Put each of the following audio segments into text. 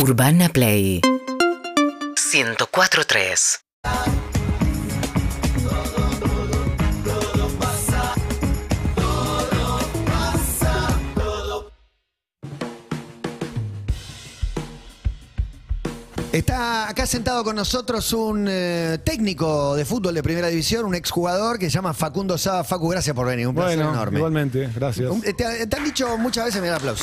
Urbana Play 104.3 Está acá sentado con nosotros un eh, técnico de fútbol de primera división, un exjugador que se llama Facundo Sá. Facu, gracias por venir, un placer Bueno, enorme. igualmente, gracias. Un- te, te han dicho muchas veces, mira el aplauso,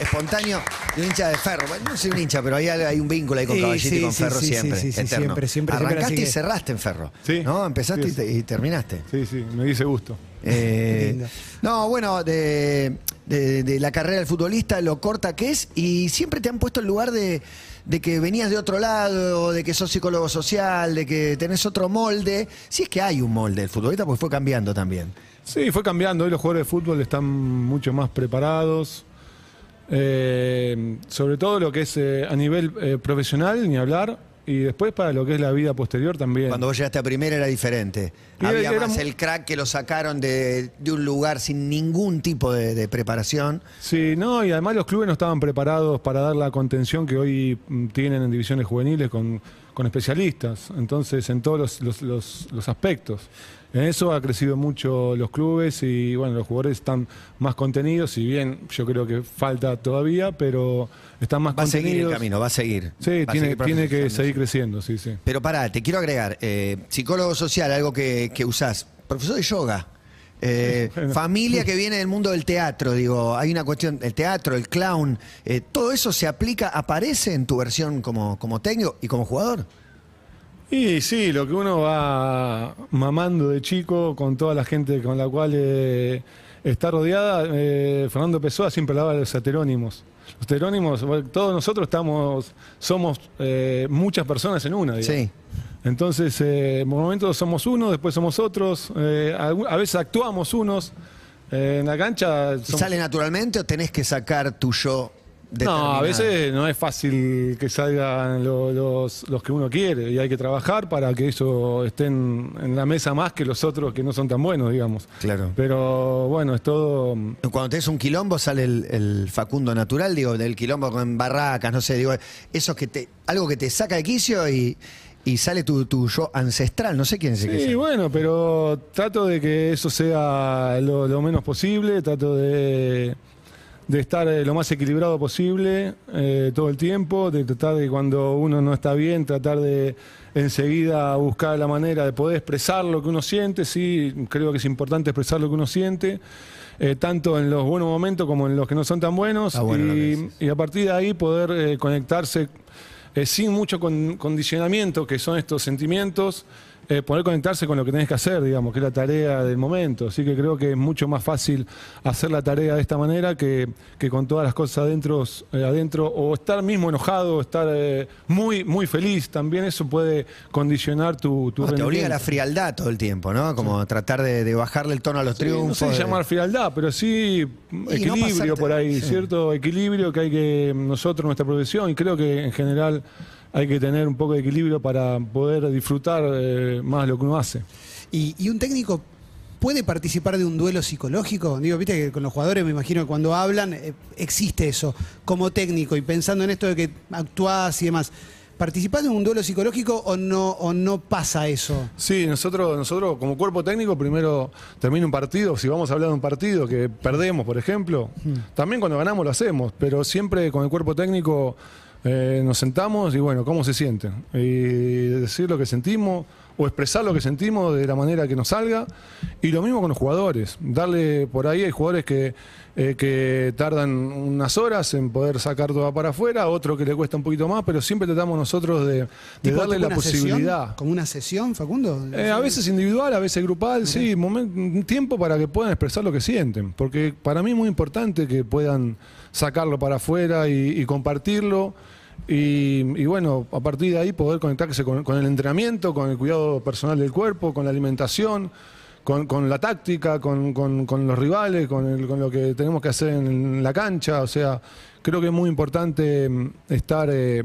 espontáneo de un hincha de ferro. Bueno, no soy un hincha, pero hay, hay un vínculo ahí con Sí, Caballito y con sí, ferro sí, siempre. sí, sí, eterno. siempre, siempre, Arrancaste y cerraste en ferro. Sí. ¿No? Empezaste Sí, y te- y, terminaste. Sí, sí, me dice gusto. Eh, no, bueno, de, de- de la carrera del futbolista, lo corta que es, y siempre te han puesto el lugar de, de que venías de otro lado, de que sos psicólogo social, de que tenés otro molde. Si es que hay un molde del futbolista, porque fue cambiando también. Sí, fue cambiando. Hoy los jugadores de fútbol están mucho más preparados. Eh, sobre todo lo que es eh, a nivel eh, profesional, ni hablar. Y después para lo que es la vida posterior también. Cuando vos llegaste a primera era diferente. Y Había era- más era- el crack que lo sacaron de, de un lugar sin ningún tipo de, de preparación. Sí, no, y además los clubes no estaban preparados para dar la contención que hoy mm, tienen en divisiones juveniles con, con especialistas. Entonces, en todos los, los- los- los aspectos. En eso ha crecido mucho los clubes y bueno, los jugadores están más contenidos, si bien yo creo que falta todavía, pero están más Va a seguir contenidos. el camino, va a seguir. Sí, Va tiene, seguir tiene que seguir creciendo, sí, sí. Pero pará, te quiero agregar, eh, psicólogo social, algo que, que usás, profesor de yoga, eh, Bueno. familia que viene del mundo del teatro, digo, hay una cuestión, el teatro, el clown, eh, todo eso se aplica, aparece en tu versión como, como técnico y como jugador. Y sí, lo que uno va mamando de chico con toda la gente con la cual eh, está rodeada, eh, Fernando Pessoa siempre hablaba de los heterónimos. Los heterónimos, todos nosotros estamos, somos eh, muchas personas en una, digamos. Sí. Entonces, en momentos somos unos, después somos otros, a veces actuamos unos. en la cancha ¿Y somos- ¿Sale naturalmente o tenés que sacar tu yo? No, a veces no es fácil que salgan lo- los, los que uno quiere y hay que trabajar para que ellos estén en la mesa más que los otros que no son tan buenos, digamos. Claro. Pero bueno, es todo... Cuando tenés un quilombo sale el, el Facundo natural, digo, del quilombo con barracas, no sé, digo, eso que te, algo que te saca de quicio y, y sale tu, tu yo ancestral, no sé quién es el que Sí, bueno, pero trato de que eso sea lo, lo menos posible, trato de, de estar eh, lo más equilibrado posible eh, todo el tiempo, de tratar de cuando uno no está bien, tratar de enseguida buscar la manera de poder expresar lo que uno siente, sí, creo que es importante expresar lo que uno siente. eh, tanto en los buenos momentos como en los que no son tan buenos Ah, bueno y, a partir de ahí poder conectarse sin mucho con- condicionamiento, que son estos sentimientos, eh, poder conectarse con lo que tenés que hacer, digamos, que es la tarea del momento. Así que creo que es mucho más fácil hacer la tarea de esta manera que, que con todas las cosas adentro, eh, adentro o estar mismo enojado, estar eh, muy, muy feliz. También eso puede condicionar tu, tu No, te obliga a la frialdad todo el tiempo, ¿no? Como tratar de, de bajarle el tono a los Sí, no triunfos. sé de- llamar frialdad, pero sí equilibrio por ahí, sí. cierto equilibrio que hay que nosotros, nuestra profesión, y creo que en general hay que tener un poco de equilibrio para poder disfrutar eh, más lo que uno hace. ¿Y, y un técnico puede participar de un duelo psicológico? Digo, viste que con los jugadores me imagino que cuando hablan eh, existe eso. Como técnico y pensando en esto de que actuás y demás, ¿participás de un duelo psicológico o no, o no pasa eso? Sí, nosotros, nosotros como cuerpo técnico primero termina un partido, si vamos a hablar de un partido que perdemos, por ejemplo, también cuando ganamos lo hacemos, pero siempre con el cuerpo técnico eh, nos sentamos y bueno, ¿cómo se sienten? Y decir lo que sentimos o expresar lo que sentimos de la manera que nos salga. Y lo mismo con los jugadores, darle por ahí hay jugadores que, eh, que tardan unas horas en poder sacar todo para afuera, otro que le cuesta un poquito más, pero siempre tratamos nosotros de, darle la sesión, posibilidad. ¿Como una sesión, Facundo? Eh, a veces individual, a veces grupal, sí, momen- un tiempo para que puedan expresar lo que sienten, porque para mí es muy importante que puedan sacarlo para afuera y, y compartirlo. Y, y bueno, a partir de ahí poder conectarse con, con el entrenamiento, con el cuidado personal del cuerpo, con la alimentación, con, con la táctica, con, los rivales, con, el- con lo que tenemos que hacer en la cancha. O sea, creo que es muy importante mm, estar, eh,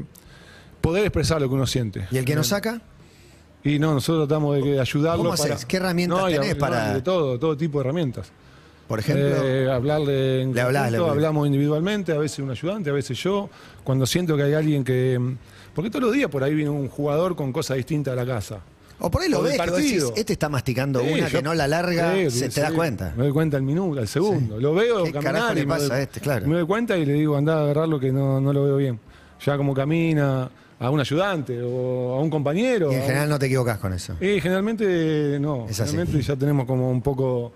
poder expresar lo que uno siente. ¿Y el que nos saca? Y no, nosotros tratamos de, ayudarlo ¿Cómo para... ¿Qué herramientas y- tenés no, para- De todo, todo tipo de herramientas. Por ejemplo. Eh, hablarle en Le hablás, conjunto, le- hablamos individualmente, a veces un ayudante, a veces yo. Cuando siento que hay alguien que. Porque todos los días por ahí viene un jugador con cosas distintas a la casa. O por ahí lo ves, que decís, este está masticando Sí, una que no la larga, Sí, se sí, te das cuenta. Me doy cuenta al minuto, al segundo. Lo veo ¿Qué caminar le y me doy- a este? Claro. Me doy cuenta y le digo, anda a agarrarlo que no, no lo veo bien. Ya como camina a un ayudante o a un compañero. Y en un- general no te equivocas con eso. y generalmente no. Es así. Generalmente ya tenemos como un poco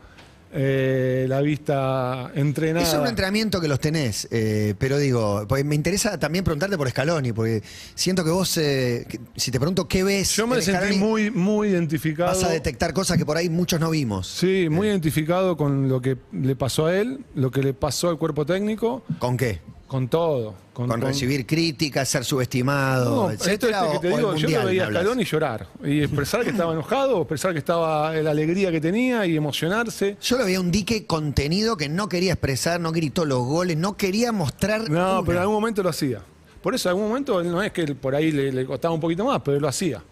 eh, la vista entrenada. Es un entrenamiento que los tenés, eh, pero digo, pues me interesa también preguntarte por Scaloni, porque siento que vos, eh, que- si te pregunto qué ves, Yo me en sentí Scaloni, muy, muy identificado. vas a detectar cosas que por ahí muchos no vimos. Sí, muy identificado con lo que le pasó a él, lo que le pasó al cuerpo técnico, ¿Con qué? Con todo. Con, recibir críticas, ser subestimado, No, esto etcétera, este que te digo, yo lo veía a hablas? Scaloni llorar y expresar que estaba enojado, expresar que estaba la alegría que tenía y emocionarse. Yo lo veía un dique contenido que no quería expresar, no gritó los goles, no quería mostrar. No, una. pero en algún momento lo hacía. Por eso en algún momento no es que por ahí le, le costaba un poquito más, pero lo hacía.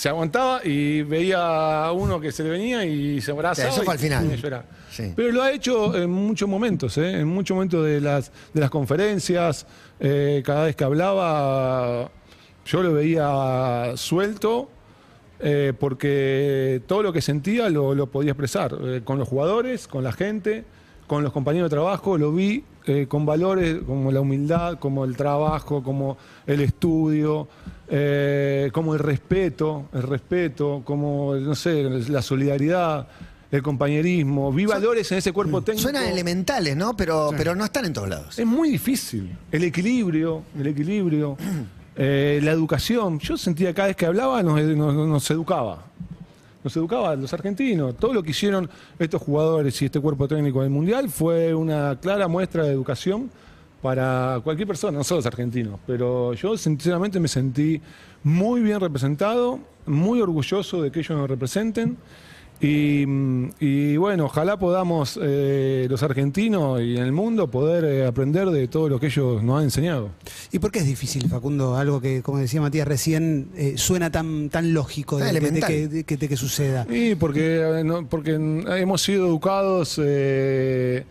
Se aguantaba y veía a uno que se le venía y se abrazaba. Eso fue al final. Sí. Pero lo ha hecho en muchos momentos, ¿eh? en muchos momentos de las, de las conferencias. eh, cada vez que hablaba, yo lo veía suelto. eh, porque todo lo que sentía lo, lo podía expresar eh, con los jugadores, con la gente, con los compañeros de trabajo, lo vi eh, con valores como la humildad, como el trabajo, como el estudio, eh, como el respeto, el respeto, como, no sé, la solidaridad, el compañerismo. Vi valores en ese cuerpo técnico. Suenan elementales, ¿no? Pero, pero no están en todos lados. Es muy difícil. El equilibrio, el equilibrio, eh, la educación. Yo sentía cada vez que hablaba nos, nos- nos educaba. Nos educaba los argentinos. Todo lo que hicieron estos jugadores y este cuerpo técnico del Mundial fue una clara muestra de educación para cualquier persona, no solo los argentinos. Pero yo sinceramente me sentí muy bien representado, muy orgulloso de que ellos nos representen. Y, y bueno, ojalá podamos eh, los argentinos y en el mundo poder eh, aprender de todo lo que ellos nos han enseñado. ¿Y por qué es difícil, Facundo? Algo que, como decía Matías recién, eh, suena tan, tan lógico de, que, de que- de que suceda. Y porque, no- porque hemos sido educados eh,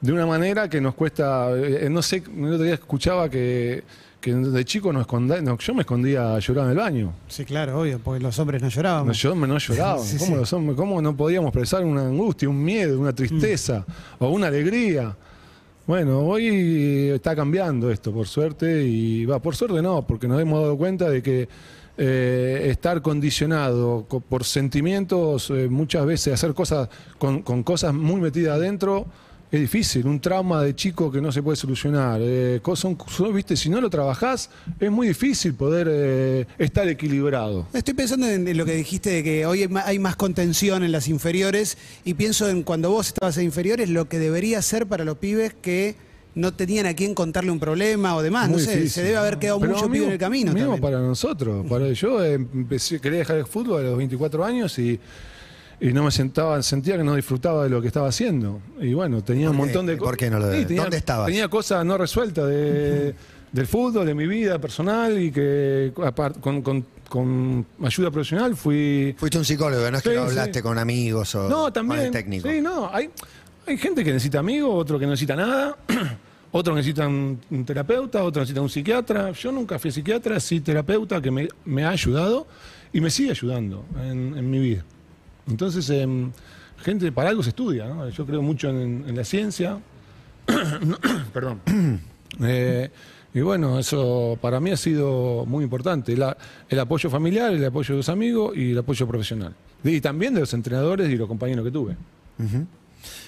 de una manera que nos cuesta, eh, no sé, el otro día escuchaba que, que de chico nos escondía, no, yo me escondía a llorar en el baño. Sí, claro, obvio, porque los hombres no llorábamos. No, yo no lloraba. Sí, ¿Cómo, sí. los hombres- cómo no podíamos expresar una angustia, un miedo, una tristeza o una alegría? Bueno, hoy está cambiando esto, por suerte, y va, por suerte no, porque nos hemos dado cuenta de que eh, estar condicionado co- por sentimientos, eh, muchas veces hacer cosas con, con cosas muy metidas adentro, es difícil. Un trauma de chico que no se puede solucionar. Eh, cos- son- son, viste, si no lo trabajás, es muy difícil poder eh, estar equilibrado. Estoy pensando en, en lo que dijiste de que hoy hay más contención en las inferiores y pienso en cuando vos estabas en inferiores lo que debería ser para los pibes que no tenían a quién contarle un problema o demás. Muy no sé, difícil. se debe haber quedado Pero mucho pibe en el camino. mismo para nosotros. Para, yo empecé, quería dejar el fútbol a los 24 años y, y no me sentaba, sentía que no disfrutaba de lo que estaba haciendo. Y bueno, tenía un ¿Por montón de ¿Por cosas. qué no lo tenía, ¿Dónde estabas? Tenía cosas no resueltas de, del fútbol, de mi vida personal y que con, con- con ayuda profesional fui... Fuiste un psicólogo, no es que Sí, lo hablaste sí. con amigos o No, con el técnico. Sí, no, hay, hay gente que necesita amigos, otro que no necesita nada, otro necesita un, un terapeuta, otro necesita un psiquiatra. Yo nunca fui psiquiatra, sí terapeuta que me, me ha ayudado y me sigue ayudando en, en mi vida. Entonces, em, gente, para algo se estudia, ¿no? Yo creo mucho en, en la ciencia. Perdón. Eh, y bueno, eso para mí ha sido muy importante. La- el apoyo familiar, el apoyo de los amigos y el apoyo profesional. Y también de los entrenadores y los compañeros que tuve.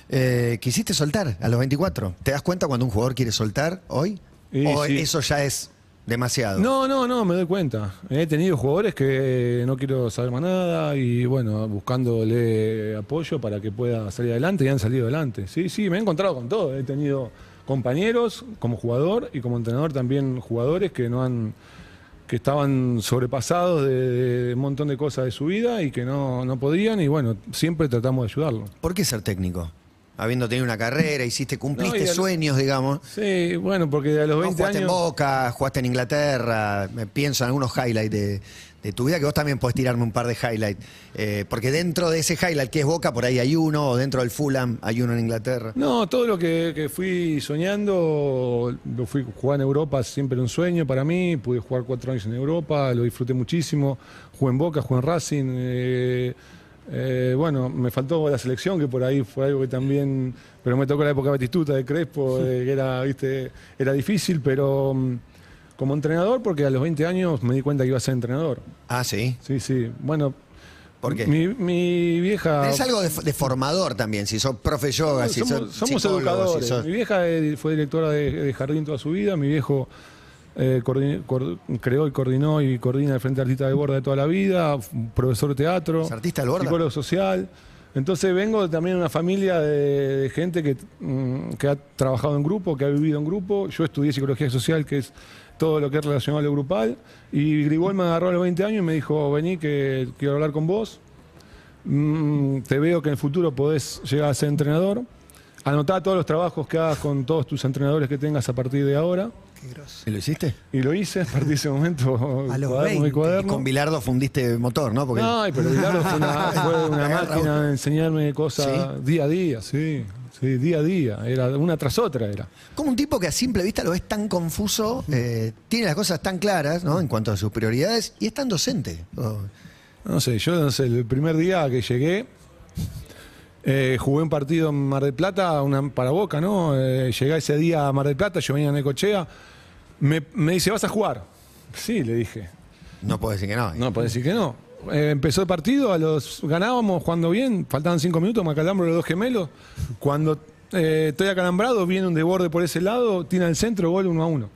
Eh, ¿Quisiste soltar a los 24? ¿Te das cuenta cuando un jugador quiere soltar hoy? Y ¿O sí. eso ya es demasiado? No, no, no, me doy cuenta. He tenido jugadores que no quiero saber más nada y bueno, buscándole apoyo para que pueda salir adelante y han salido adelante. Sí, sí, me he encontrado con todo. He tenido compañeros como jugador y como entrenador también jugadores que no han que estaban sobrepasados de, de un montón de cosas de su vida y que no, no podían y bueno, siempre tratamos de ayudarlo. ¿Por qué ser técnico? Habiendo tenido una carrera, hiciste, cumpliste No, sueños, digamos. Sí, bueno, porque a los Vos 20 jugaste en. Boca, jugaste en Inglaterra, me pienso en algunos highlights de, de tu vida, que vos también podés tirarme un par de highlights. Eh, porque dentro de ese highlight que es Boca, por ahí hay uno, o dentro del Fulham hay uno en Inglaterra. No, todo lo que, que fui soñando, lo fui jugar en Europa, siempre era un sueño para mí. Pude jugar cuatro años en Europa, lo disfruté muchísimo. Jugué en Boca, jugué en Racing. eh, eh, bueno, me faltó la selección, que por ahí fue algo que también. Pero me tocó la época de Batistuta, de Crespo, de que era, viste, era difícil, pero mm, como entrenador, porque a los 20 años me di cuenta que iba a ser entrenador. Ah, sí. Sí, sí. Bueno, ¿Por qué? Mi, mi vieja. Es algo de, de formador también, si sos profe yoga, si somos sos somos educadores. si sos- Mi vieja eh, fue directora de, de jardín toda su vida. Mi viejo eh, creó y coordinó y coordina el Frente Artista de Borda de toda la vida. Profesor de teatro. ¿Es artista del Borda? Psicólogo social. Entonces vengo también de una familia de, de gente que, mm, que ha trabajado en grupo, que ha vivido en grupo. Yo estudié psicología social, que es todo lo que es relacionado a lo grupal. Y Grigol me agarró a los 20 años y me dijo, vení que quiero hablar con vos. Mm, te veo que en el futuro podés llegar a ser entrenador. Anotá todos los trabajos que hagas con todos tus entrenadores que tengas a partir de ahora. Qué grosso. ¿Y lo hiciste? Y lo hice a partir de ese momento. A los cuaderno, 20. mi Y cuaderno. con Bilardo fundiste motor, ¿no? Porque Ay, pero Bilardo fue una, fue una Agarra máquina de enseñarme cosas día a día, sí. Sí, día a día. Era una tras otra era. como un tipo que a simple vista lo ves tan confuso, eh, tiene las cosas tan claras, ¿no? En cuanto a sus prioridades, y es tan docente. Oh, No sé, yo no sé, el primer día que llegué, eh, jugué un partido en Mar del Plata, una, para Boca, ¿no? Eh, llegué ese día a Mar del Plata, yo venía en Necochea, me, me dice, ¿vas a jugar? Sí, le dije. no puedo decir que no. No, puede decir que no. Eh, empezó el partido, a los ganábamos jugando bien, faltaban cinco minutos, me acalambro los dos gemelos. Cuando eh, estoy acalambrado, viene un desborde por ese lado, tira el centro, gol uno a uno.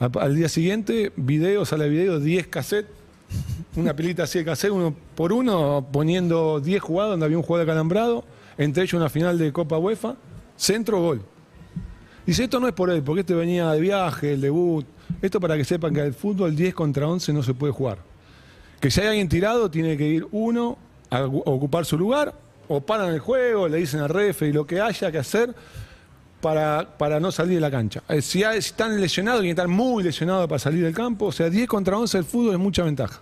A- Al día siguiente, video, sale video, 10 cassettes, una pilita así de cassette, uno por uno, poniendo 10 jugadas donde había un jugador acalambrado, entre ellos una final de Copa UEFA, centro, gol. Dice, esto no es por él, porque este venía de viaje, el debut. Esto para que sepan que el fútbol 10 contra 11 no se puede jugar. Que si hay alguien tirado, tiene que ir uno a ocupar su lugar, o paran el juego, le dicen al refe y lo que haya que hacer para, para no salir de la cancha. Eh, Si, hay- si están lesionados, y están muy lesionados para salir del campo, o sea, 10 contra 11 el fútbol es mucha ventaja.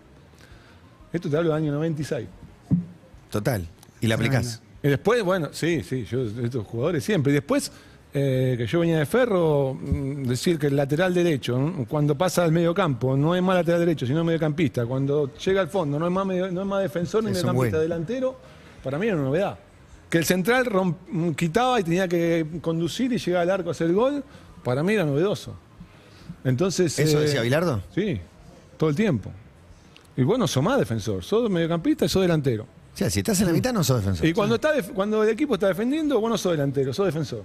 Esto te hablo del año 96. Total. Y la aplicás. Y después, bueno, sí, sí, yo, estos jugadores siempre. Y después, eh, que yo venía de Ferro, mm, decir que el lateral derecho, ¿no? cuando pasa al medio campo, no es más lateral derecho, sino mediocampista. Cuando llega al fondo, no es más, medio- no es más defensor ni mediocampista delantero, para mí era una novedad. Que el central romp- mm, quitaba y tenía que conducir y llegar al arco a hacer el gol, para mí era novedoso. Entonces. ¿Eso eh, decía Bilardo? Sí, todo el tiempo. Y vos no sos más defensor, sos mediocampista y sos delantero. O sea, si estás en la mitad no sos defensor. Y cuando, está cuando el equipo está defendiendo, vos no sos delantero, sos defensor.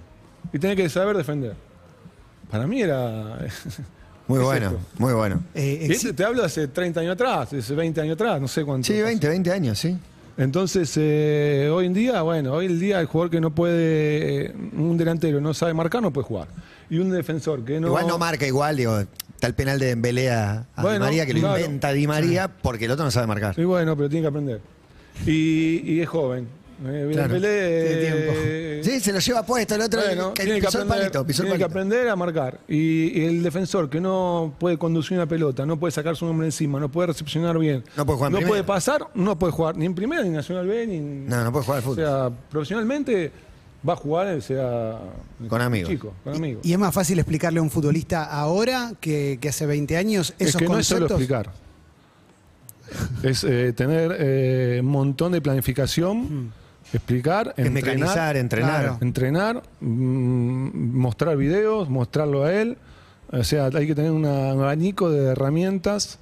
Y tenés que saber defender. Para mí era. Muy ¿qué es bueno, esto? muy bueno. Eh, este te hablo de hace 30 años atrás, de hace 20 años atrás, no sé cuánto. Sí, 20, 20 años, sí. Entonces, eh, hoy en día, bueno, hoy en día el jugador que no puede, eh, un delantero no sabe marcar, no puede jugar. Y un defensor que no. Igual no marca igual, digo, está el penal de Dembélé a, a Di Bueno, María, que lo claro. inventa Di María porque el otro no sabe marcar. Y bueno, pero tiene que aprender. Y, y es joven. Eh, Claro. Pelé, Tiene tiempo. eh, Sí, se lo lleva puesto, el otro Bueno, que tiene que aprender, palito, pisó el tiene que palito. aprender a marcar. Y, y el defensor que no puede conducir una pelota, no puede sacar su nombre encima, no puede recepcionar bien, No puede jugar en no primera. puede pasar, no puede jugar ni en primera, ni en Nacional B, ni. No, no puede jugar al O fútbol. sea, profesionalmente va a jugar, sea. Con amigos. Chico, con amigos. y es más fácil explicarle a un futbolista ahora que, que hace 20 años es esos que no es solo explicar. Es eh, tener eh, un montón de planificación, explicar, Es entrenar, mecanizar, entrenar. Claro. entrenar, mm, mostrar videos, mostrarlo a él. O sea, hay que tener un abanico de herramientas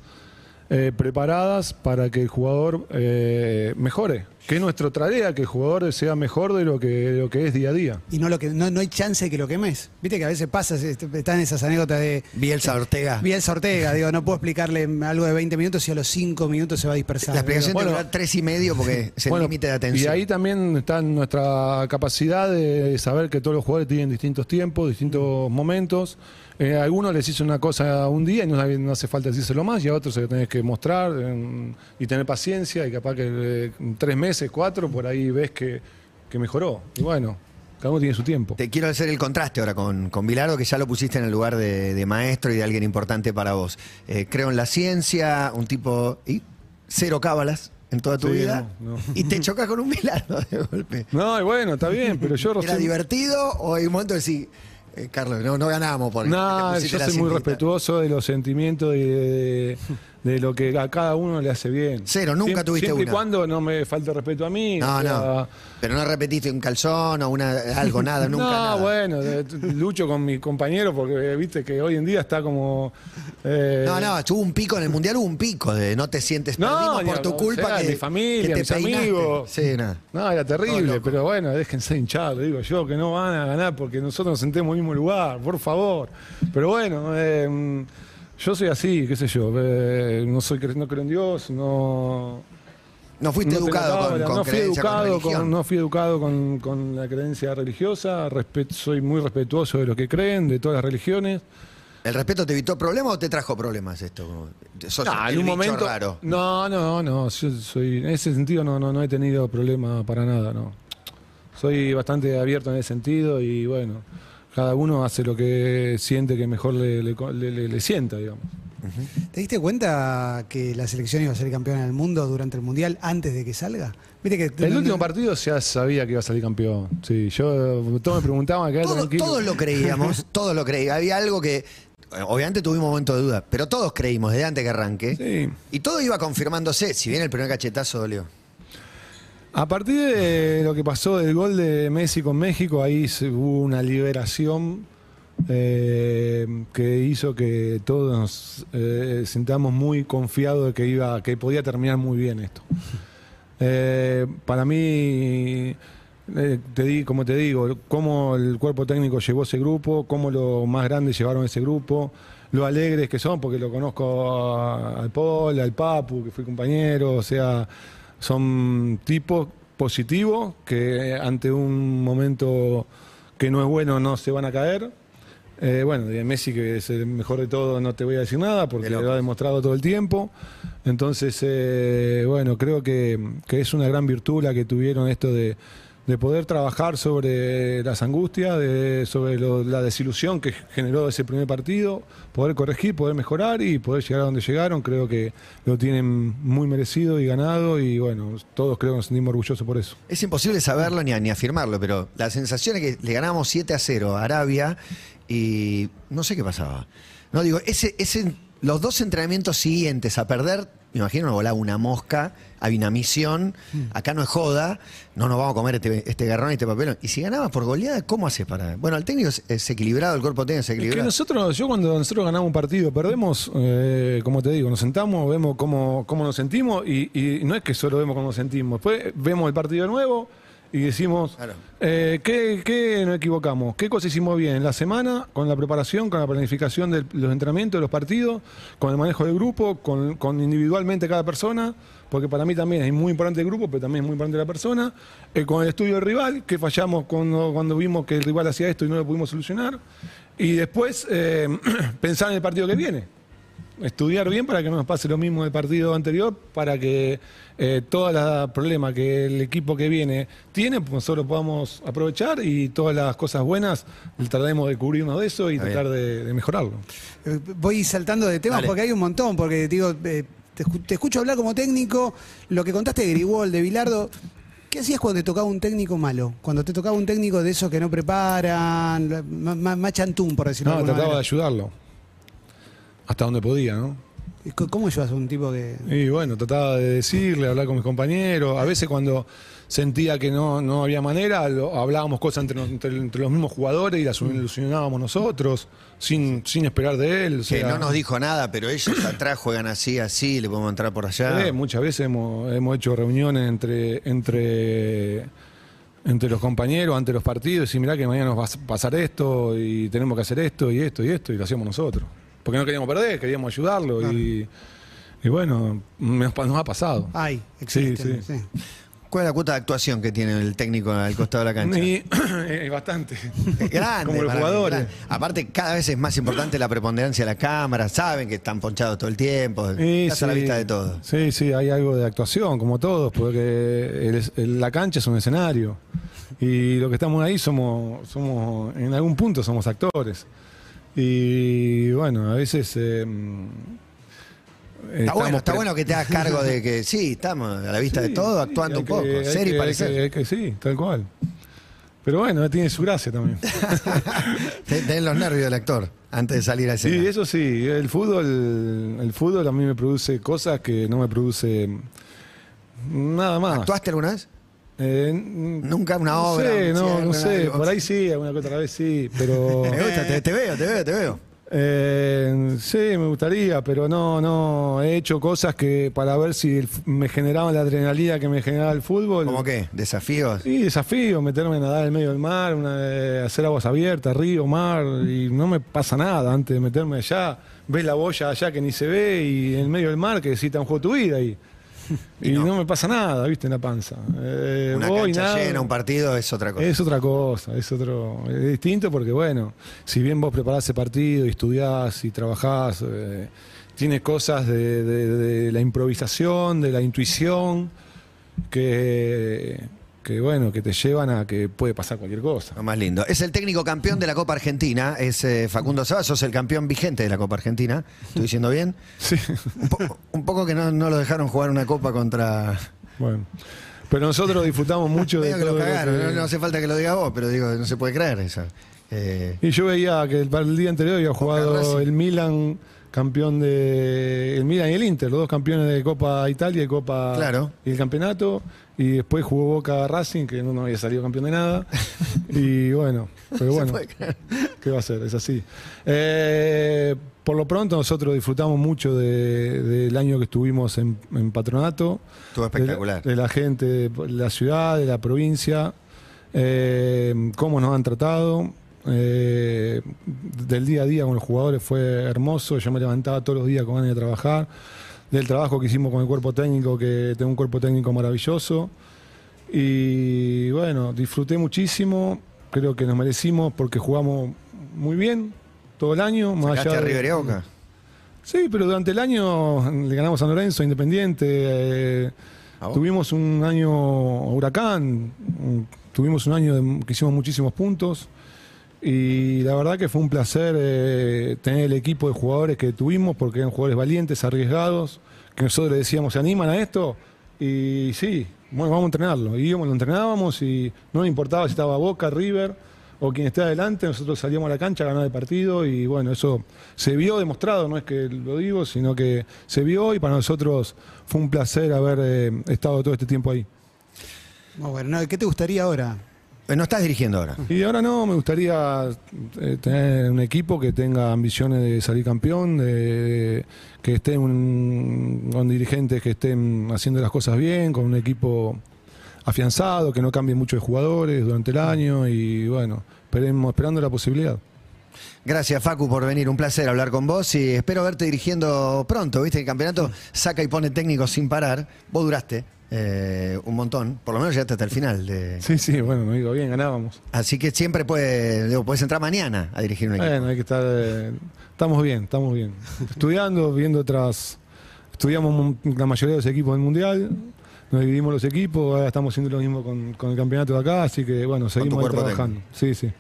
eh, preparadas para que el jugador eh, mejore. Que es nuestra tarea, que el jugador sea mejor de lo que, de lo que es día a día. Y no, lo que, no, no hay chance de que lo quemes. Viste que a veces pasa, este, están esas anécdotas de Bielsa Ortega. Bielsa Ortega. Digo, no puedo explicarle algo de 20 minutos y a los 5 minutos se va a dispersar. La explicación Bueno. tiene que durar tres y medio porque es el Bueno, límite de atención. Y ahí también está nuestra capacidad de saber que todos los jugadores tienen distintos tiempos, distintos momentos. Eh, a algunos les hizo una cosa un día y no, no hace falta decírselo más, y a otros se lo tenés que mostrar eh, y tener paciencia, y capaz que eh, en tres meses, cuatro, por ahí ves que, que mejoró. Y bueno, Cada uno tiene su tiempo. Te quiero hacer el contraste ahora con, con Bilardo, que ya lo pusiste en el lugar de, de maestro y de alguien importante para vos. Eh, creo en la ciencia, un tipo. y cero cábalas en toda tu Sí, vida. no, no. Y te chocas con un Bilardo de golpe. No, y bueno, está bien, pero yo ¿Era recién- divertido o hay un momento de decir, Carlos, no, no ganamos porque No, yo soy muy cintita"? respetuoso de los sentimientos y de, de lo que a cada uno le hace bien. Cero, nunca tuviste siempre una. y cuando no me falte respeto a mí. No, o sea, no. Pero no repetiste un calzón o una, algo, nada, nunca. no, nada. bueno, de- lucho con mi compañero porque viste que hoy en día está como. eh, No, no, hubo un pico en el mundial, hubo un pico de no te sientes No, perdimos por tu culpa sea, que, mi familia, que te mis peinaste. amigos. Sí, nada. No, era terrible, pero bueno, déjense hinchar, lo digo yo, que no van a ganar porque nosotros nos sentemos en el mismo lugar, por favor. Pero bueno, eh, yo soy así, qué sé yo, eh, no soy no creo en Dios, no. No fuiste no educado con, con no fui creencia, educado con- no fui educado con, con la creencia religiosa, respet- soy muy respetuoso de lo que creen, de todas las religiones. ¿El respeto te evitó problemas o te trajo problemas esto? Sos en un momento. raro. No, no, no. Yo soy, en ese sentido no, no, no he tenido problema para nada, no. Soy bastante abierto en ese sentido y bueno, cada uno hace lo que siente que mejor le, le- le- le- le sienta, digamos. ¿Te diste cuenta que la selección iba a ser campeona del mundo durante el mundial antes de que salga? Viste que El último partido ya sabía que iba a salir campeón. Sí, yo, todos me preguntaban, quedate Todo- tranquilo. todos lo creíamos, todos lo creíamos. Había algo que, obviamente tuvimos un momento de duda, pero todos creímos desde antes que arranque. Sí. Y todo iba confirmándose, si bien el primer cachetazo dolió. A partir de lo que pasó del gol de Messi con México, ahí hubo una liberación eh, que hizo que todos nos eh, sintamos muy confiados de que iba, que podía terminar muy bien esto. Eh, para mí, eh, te di, como te digo, cómo el cuerpo técnico llevó ese grupo, cómo los más grandes llevaron ese grupo, lo alegres que son, porque lo conozco al Paul, al Papu, que fui compañero, o sea, son tipos positivos que ante un momento que no es bueno no se van a caer. Eh, bueno, de Messi, que es el mejor de todo, no te voy a decir nada porque lo ha demostrado todo el tiempo. Entonces, eh, bueno, creo que, que es una gran virtud la que tuvieron esto de, de poder trabajar sobre las angustias, de- sobre la desilusión que generó ese primer partido, poder corregir, poder mejorar y poder llegar a donde llegaron. Creo que lo tienen muy merecido y ganado y bueno, todos creo que nos sentimos orgullosos por eso. Es imposible saberlo ni, ni afirmarlo, pero la sensación es que le ganamos 7 a 0 a Arabia y no sé qué pasaba. No digo, ese, ese, los dos entrenamientos siguientes a perder, me imagino volaba una mosca, había una misión, acá no es joda, no nos vamos a comer este, este garrón y este papelón. Y si ganabas por goleada, ¿cómo haces para...? Bueno, el técnico es, es equilibrado, el cuerpo técnico es Es que equilibrado. nosotros, yo cuando nosotros ganamos un partido, perdemos, eh, como te digo, nos sentamos, vemos cómo, cómo nos sentimos y, y no es que solo vemos cómo nos sentimos, después vemos el partido nuevo y decimos, Claro. eh, ¿qué, qué nos equivocamos? ¿Qué cosas hicimos bien en la semana, con la preparación, con la planificación de los entrenamientos, de los partidos, con el manejo del grupo, con, con individualmente cada persona? Porque para mí también es muy importante el grupo, pero también es muy importante la persona. Eh, con el estudio del rival, que fallamos cuando, cuando vimos que el rival hacía esto y no lo pudimos solucionar. Y después eh, pensar en el partido que viene. Estudiar bien para que no nos pase lo mismo del partido anterior, para que eh, todos los problemas que el equipo que viene tiene, pues nosotros podamos aprovechar y todas las cosas buenas tratemos de cubrirnos de eso y Está tratar de, de mejorarlo. Eh, Voy saltando de temas Dale. porque hay un montón, porque digo, eh, te, escu- te escucho hablar como técnico, lo que contaste de Gribol, de Bilardo. ¿Qué hacías cuando te tocaba un técnico malo? Cuando te tocaba un técnico de esos que no preparan, más, chantún, por decirlo No, de alguna trataba de ayudarlo. Hasta donde podía, ¿no? ¿Y co- ¿Cómo ayudas a un tipo que.? Y bueno, trataba de decirle, hablar con mis compañeros. A veces cuando sentía que no, no había manera, lo- hablábamos cosas entre, entre- entre los mismos jugadores y las solucionábamos nosotros, sin, sin esperar de él. o Que no nos dijo nada, pero ellos atrás juegan así, así, le podemos entrar por allá. muchas veces hemos, hemos hecho reuniones entre, entre, entre los compañeros, ante los partidos, y mirá que mañana nos va a pasar esto, y tenemos que hacer esto, y esto, y esto, y lo hacíamos nosotros. Porque no queríamos perder, queríamos ayudarlo, y, y bueno, nos, nos ha pasado. Ay, existen. sí. sí. ¿Cuál es la cuota de actuación que tiene el técnico al costado de la cancha? Y, eh, bastante. Es grande. Como los jugadores. grande. Aparte, cada vez es más importante la preponderancia de la cámara. Saben que están ponchados todo el tiempo. Y Estás a la vista de todo. Sí, sí, hay algo de actuación, como todos, porque el es- el- la cancha es un escenario. Y los que estamos ahí somos, somos en algún punto somos actores. Y bueno, a veces... eh, Está bueno, está bueno que te hagas cargo de que sí, estamos a la vista de Sí, todo, sí, actuando un poco, que- ser y que- hay parecer. que- sí, tal cual. Pero bueno, tiene su gracia también. Te- Tenés los nervios del actor antes de salir a Sí, escena. eso sí, el fútbol, el fútbol a mí me produce cosas que no me produce nada más. ¿Actuaste alguna vez? Eh, Nunca una no obra, sé, un no, sé, por ahí sí, alguna que otra vez sí, pero Me gusta, te, te veo, te veo, te veo. eh, sí, me gustaría, pero no, no, he hecho cosas que para ver si el me generaban la adrenalina que me generaba el fútbol. ¿Cómo qué? ¿Desafíos? Sí, desafío, meterme a nadar en medio del mar, una- eh, hacer aguas abiertas, río, mar, y no me pasa nada antes de meterme allá. Ves la boya allá que ni se ve y en medio del mar que te han jugado tu vida y, y no. me pasa nada, viste, en la panza. Eh, Una voy, cancha llena, un partido es otra cosa. Es otra cosa, es otro, es distinto porque bueno, si bien vos preparás ese partido y estudiás y trabajás, eh, tienes cosas de, de- de la improvisación, de la intuición, que, que bueno, que te llevan a que puede pasar cualquier cosa. Lo más lindo. Es el técnico campeón de la Copa Argentina, es eh, Facundo Saba, sos el campeón vigente de la Copa Argentina. ¿Estoy diciendo bien? Sí, Un, po- un poco que no, no lo dejaron jugar una copa contra. bueno. Pero nosotros disfrutamos mucho de Medio que todo lo lo cagaron, que- no, no hace falta que lo digas vos, pero digo, no se puede creer eso. Eh, Y yo veía que el, el día anterior había jugado el Milan, campeón de. El Milan y el Inter, los dos campeones de Copa Italia y Copa. Claro. Y el campeonato. Y después jugó Boca Racing, que no, no había salido campeón de nada. y bueno, pero bueno. ¿Qué va a ser? Es así. Eh, por lo pronto, nosotros disfrutamos mucho de- del año que estuvimos en, en patronato. Estuvo espectacular. De la, de la gente, de la ciudad, de la provincia, eh, cómo nos han tratado. Eh, del día a día con los jugadores fue hermoso. Yo me levantaba todos los días con ganas de trabajar. Del trabajo que hicimos con el cuerpo técnico, que tengo un cuerpo técnico maravilloso. Y bueno, disfruté muchísimo. Creo que nos merecimos porque jugamos muy bien todo el año. Más ¿Sacaste allá de- a Boca? Sí, pero durante el año le ganamos a Lorenzo, Independiente. eh, tuvimos un año huracán, tuvimos un año que hicimos muchísimos puntos. Y la verdad que fue un placer eh, tener el equipo de jugadores que tuvimos, porque eran jugadores valientes, arriesgados, que nosotros le decíamos, ¿se animan a esto? Y sí, bueno, vamos a entrenarlo. Y íbamos, lo entrenábamos y no nos importaba si estaba Boca, River o quien esté adelante, nosotros salíamos a la cancha a ganar el partido y bueno, eso se vio demostrado, no es que lo digo, sino que se vio y para nosotros fue un placer haber eh, estado todo este tiempo ahí. Bueno, ¿no? ¿qué te gustaría ahora? Eh, No estás dirigiendo ahora. Y ahora no, me gustaría eh, tener un equipo que tenga ambiciones de salir campeón, de, que estén un- con dirigentes que estén haciendo las cosas bien, con un equipo afianzado, que no cambie mucho de jugadores durante el año y bueno, esperemos, esperando la posibilidad. Gracias, Facu, por venir. Un placer hablar con vos y espero verte dirigiendo pronto. Viste, el campeonato saca y pone técnicos sin parar. Vos duraste eh, un montón, por lo menos llegaste hasta el final. de- Sí, sí, bueno, me digo bien, ganábamos. Así que siempre puedes, digo, puedes entrar mañana a dirigir un equipo. Bueno, hay que estar. eh, estamos bien, estamos bien. Estudiando, viendo otras. Estudiamos la mayoría de los equipos del mundial. Nos dividimos los equipos. Ahora estamos haciendo lo mismo con, con el campeonato de acá. Así que, bueno, seguimos trabajando. Sí, sí.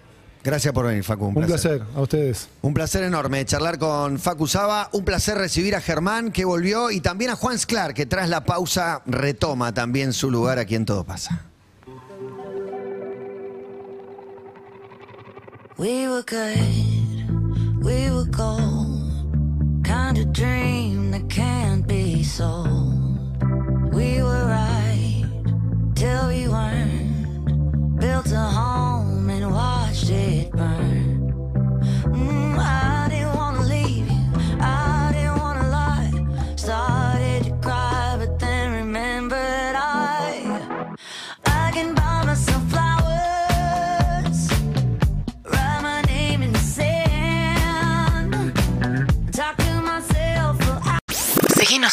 Gracias por venir, Facu. Un, Un placer. A ustedes. Un placer enorme charlar con Facu Saba. Un placer recibir a Germán, que volvió, y también a Juan Sclar, que tras la pausa retoma también su lugar aquí en Todo Pasa. We were good, we were gold. Kind of dream that can't be sold. We were right till we weren't. Built a home